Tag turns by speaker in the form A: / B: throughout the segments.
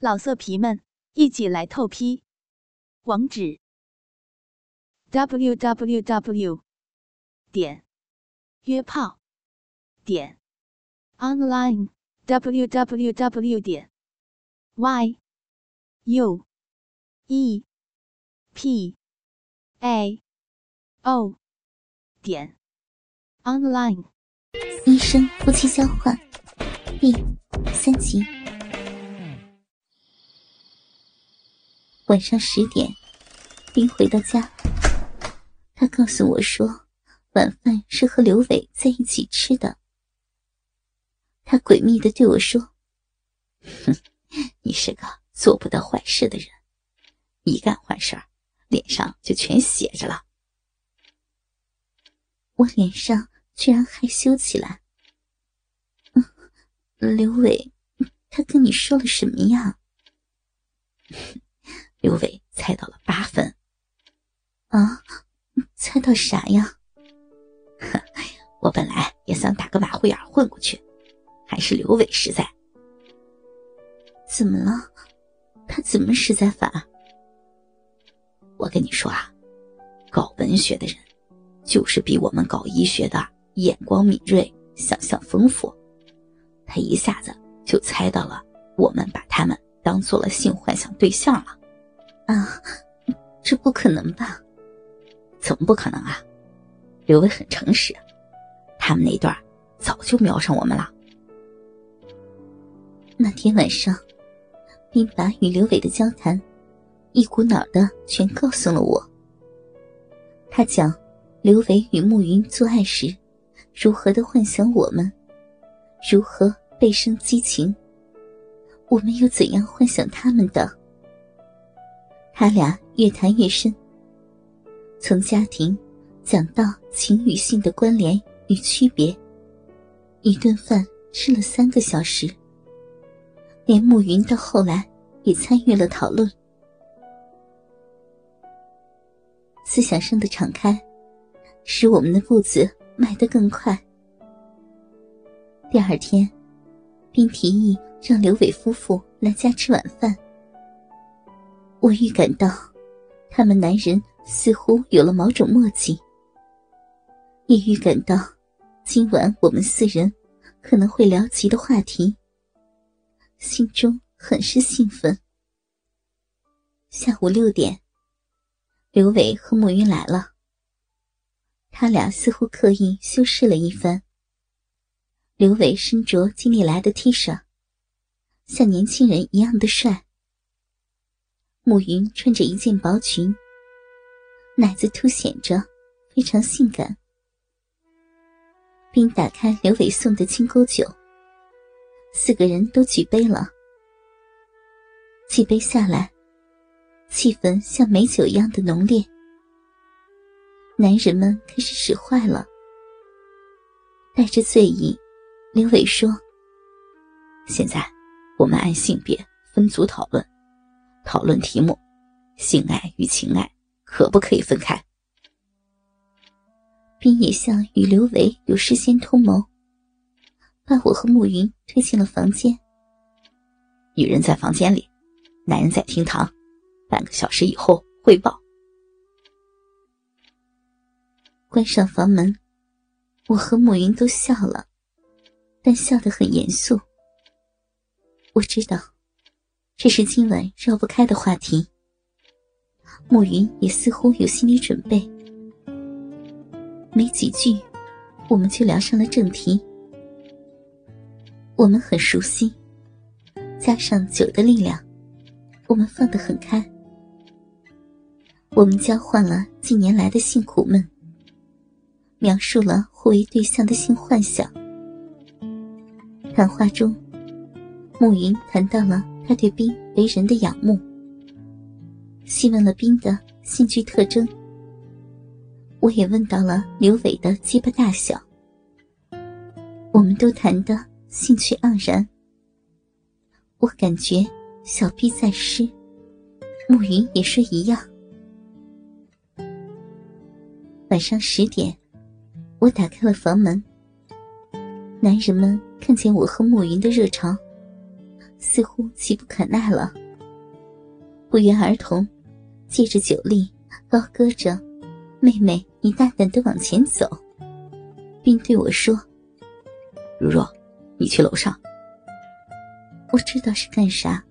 A: 老色皮们，一起来透批！网址：w w w 点约炮点 online w w w 点 y u e p a o 点 online。
B: 医生夫妻交换第三集。晚上十点，冰回到家，他告诉我说，晚饭是和刘伟在一起吃的。他诡秘的对我说：“
C: 哼，你是个做不得坏事的人，一干坏事脸上就全写着了。”
B: 我脸上居然害羞起来。嗯，刘伟，他跟你说了什么呀？
C: 刘伟猜到了八分，
B: 啊，猜到啥呀？
C: 哼 我本来也想打个马虎眼混过去，还是刘伟实在。
B: 怎么了？他怎么实在法？
C: 我跟你说啊，搞文学的人，就是比我们搞医学的眼光敏锐，想象丰富。他一下子就猜到了，我们把他们当做了性幻想对象了。
B: 啊，这不可能吧？
C: 怎么不可能啊？刘伟很诚实，他们那段早就瞄上我们了。
B: 那天晚上，并把与刘伟的交谈一股脑的全告诉了我。他讲刘伟与慕云做爱时，如何的幻想我们，如何倍生激情，我们又怎样幻想他们的。他俩越谈越深，从家庭讲到情与性的关联与区别，一顿饭吃了三个小时。连暮云到后来也参与了讨论，思想上的敞开，使我们的步子迈得更快。第二天，并提议让刘伟夫妇来家吃晚饭。我预感到，他们男人似乎有了某种默契，也预感到，今晚我们四人可能会聊及的话题，心中很是兴奋。下午六点，刘伟和慕云来了，他俩似乎刻意修饰了一番。刘伟身着金利来的 T 恤，像年轻人一样的帅。暮云穿着一件薄裙，奶子凸显着，非常性感。并打开刘伟送的金钩酒，四个人都举杯了。几杯下来，气氛像美酒一样的浓烈。男人们开始使坏了，带着醉意，刘伟说：“
C: 现在我们按性别分组讨论。”讨论题目：性爱与情爱可不可以分开？
B: 并也像与刘维有事先通谋，把我和暮云推进了房间。
C: 女人在房间里，男人在厅堂，半个小时以后汇报。
B: 关上房门，我和暮云都笑了，但笑得很严肃。我知道。这是今晚绕不开的话题。暮云也似乎有心理准备，没几句，我们就聊上了正题。我们很熟悉，加上酒的力量，我们放得很开。我们交换了近年来的性苦闷，描述了互为对象的性幻想。谈话中，暮云谈到了。他对冰为人的仰慕，细问了冰的兴趣特征。我也问到了刘伟的鸡巴大小。我们都谈得兴趣盎然。我感觉小臂在湿，暮云也说一样。晚上十点，我打开了房门。男人们看见我和暮云的热潮。似乎急不可耐了，不约而同，借着酒力高歌着：“妹妹，你大胆的往前走。”并对我说：“
C: 如若，你去楼上。”
B: 我知道是干啥，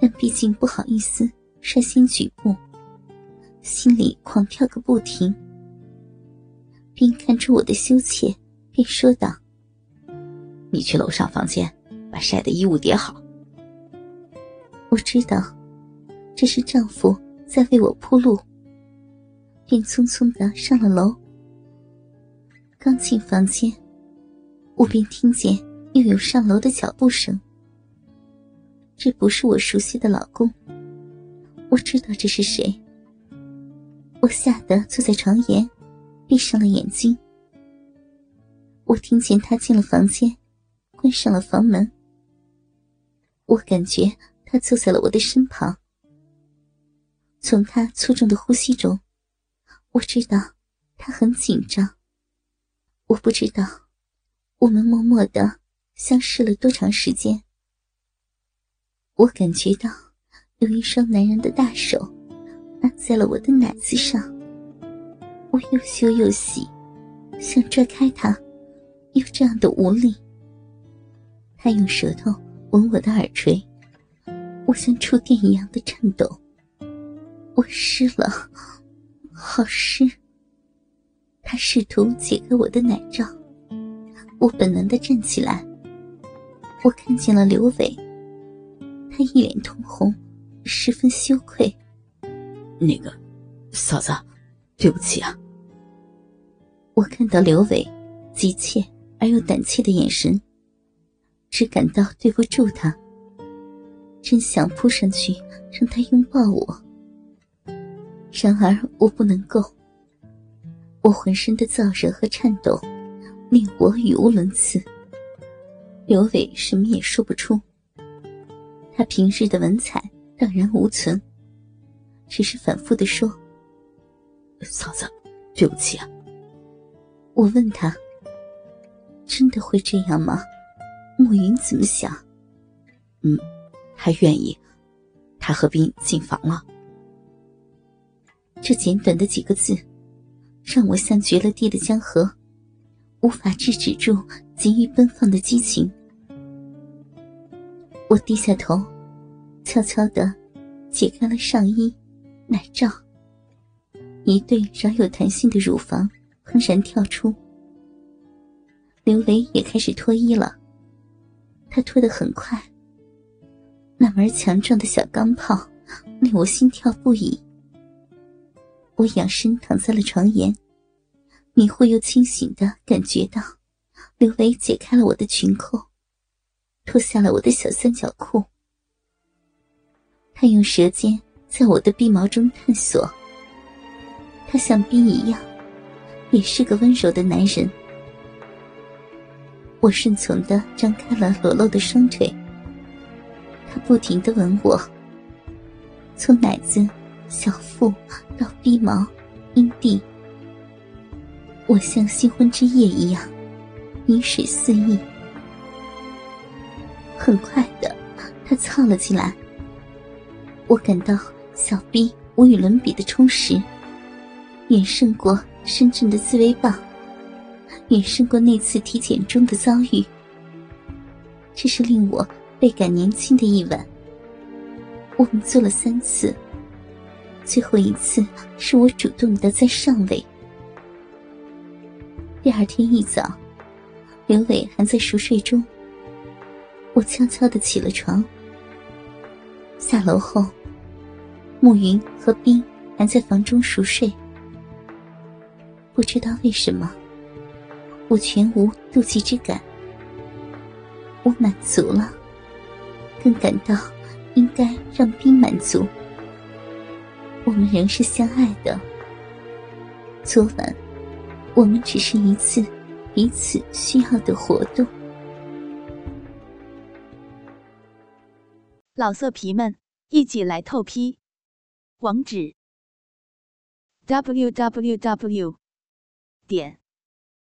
B: 但毕竟不好意思率先举步，心里狂跳个不停。并看出我的羞怯，便说道：“
C: 你去楼上房间，把晒的衣物叠好。”
B: 我知道，这是丈夫在为我铺路，便匆匆的上了楼。刚进房间，我便听见又有上楼的脚步声。这不是我熟悉的老公，我知道这是谁。我吓得坐在床沿。闭上了眼睛，我听见他进了房间，关上了房门。我感觉他坐在了我的身旁。从他粗重的呼吸中，我知道他很紧张。我不知道我们默默的相视了多长时间。我感觉到有一双男人的大手按在了我的奶子上。我又羞又喜，想拽开他，又这样的无力。他用舌头吻我的耳垂，我像触电一样的颤抖。我湿了，好湿。他试图解开我的奶罩，我本能的站起来。我看见了刘伟，他一脸通红，十分羞愧。
C: 那个，嫂子。对不起啊！
B: 我看到刘伟急切而又胆怯的眼神，只感到对不住他，真想扑上去让他拥抱我。然而我不能够，我浑身的燥热和颤抖令我语无伦次。刘伟什么也说不出，他平日的文采荡然无存，只是反复的说。
C: 嫂子，对不起啊。
B: 我问他：“真的会这样吗？”暮云怎么想？
C: 嗯，他愿意。他和冰进房了。
B: 这简短的几个字，让我像绝了地的江河，无法制止住急于奔放的激情。我低下头，悄悄的解开了上衣、奶罩。一对饶有弹性的乳房轰然跳出，刘维也开始脱衣了。他脱得很快，那门强壮的小钢炮令我心跳不已。我仰身躺在了床沿，迷糊又清醒的感觉到，刘维解开了我的裙扣，脱下了我的小三角裤。他用舌尖在我的臂毛中探索。他像冰一样，也是个温柔的男人。我顺从的张开了裸露的双腿，他不停的吻我，从奶子、小腹到鼻毛、阴蒂，我像新婚之夜一样，饮水肆意。很快的，他操了进来，我感到小臂无与伦比的充实。远胜过深圳的自慰棒，远胜过那次体检中的遭遇。这是令我倍感年轻的一晚。我们做了三次，最后一次是我主动的在上位。第二天一早，刘伟还在熟睡中，我悄悄的起了床。下楼后，暮云和冰还在房中熟睡。不知道为什么，我全无妒忌之感。我满足了，更感到应该让冰满足。我们仍是相爱的。昨晚，我们只是一次彼此需要的活动。
A: 老色皮们，一起来透批！网址：w w w. 点